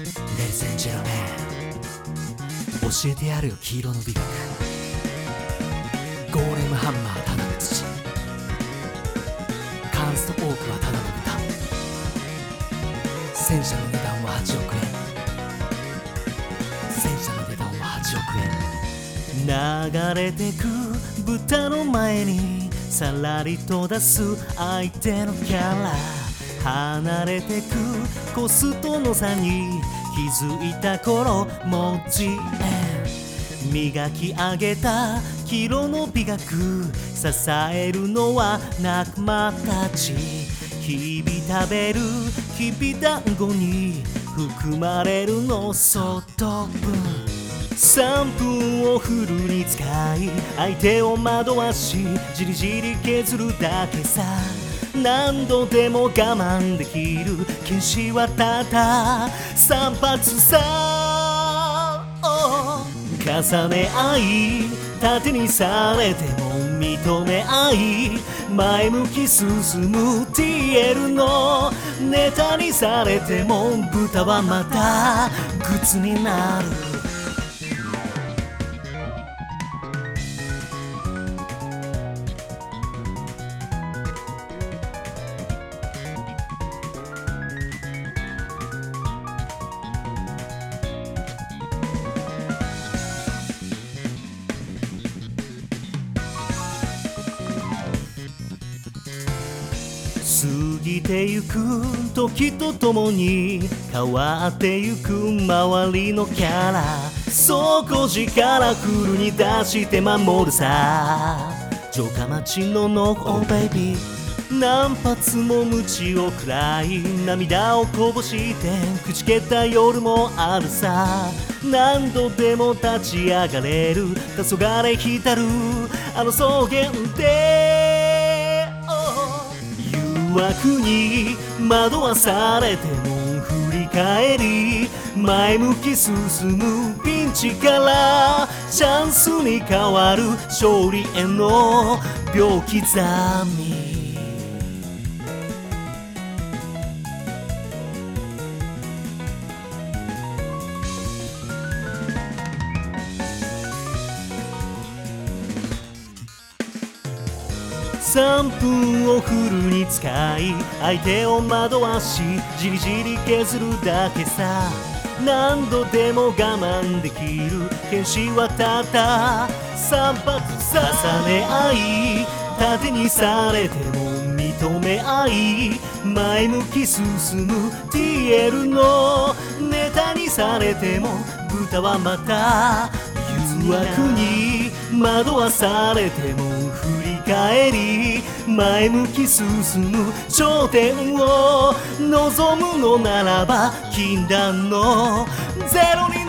Ladies and g e n 教えてやるよ黄色の美学ゴーレムハンマーただの土カンストオークはただの豚戦車の値段は8億円。戦車の値段は8億円。流れてく豚の前にさらりと出す相手のキャラ。離れてくコストの差に気づいた頃文字円磨き上げたキロの美学支えるのは仲間たち。日々食べるきびだんごに含まれるの外分3分をフルに使い相手を惑わしじりじり削るだけさ。何度でも我慢できる禁止はただ散髪さ重ね合い盾にされても認め合い前向き進む TL のネタにされても豚はまた靴になる。過ぎてゆく時とともに変わってゆく周りのキャラ。底力フルに出して守るさ。城下町のノーオベイビー何発も鞭を食らい涙をこぼしてくじけた夜もあるさ。何度でも立ち上がれる。黄昏浸る。あの草原で、惑に惑わされても振り返り前向き進むピンチからチャンスに変わる勝利への秒刻み。3分をフルに使い相手を惑わしじりじり削るだけさ。何度でも我慢できる剣士はただ散髪重ね合い盾にされても認め合い前向き進む TL のネタにされても豚はまた誘惑に惑わされても振帰り前向き進む頂点を望むのならば禁断のゼロに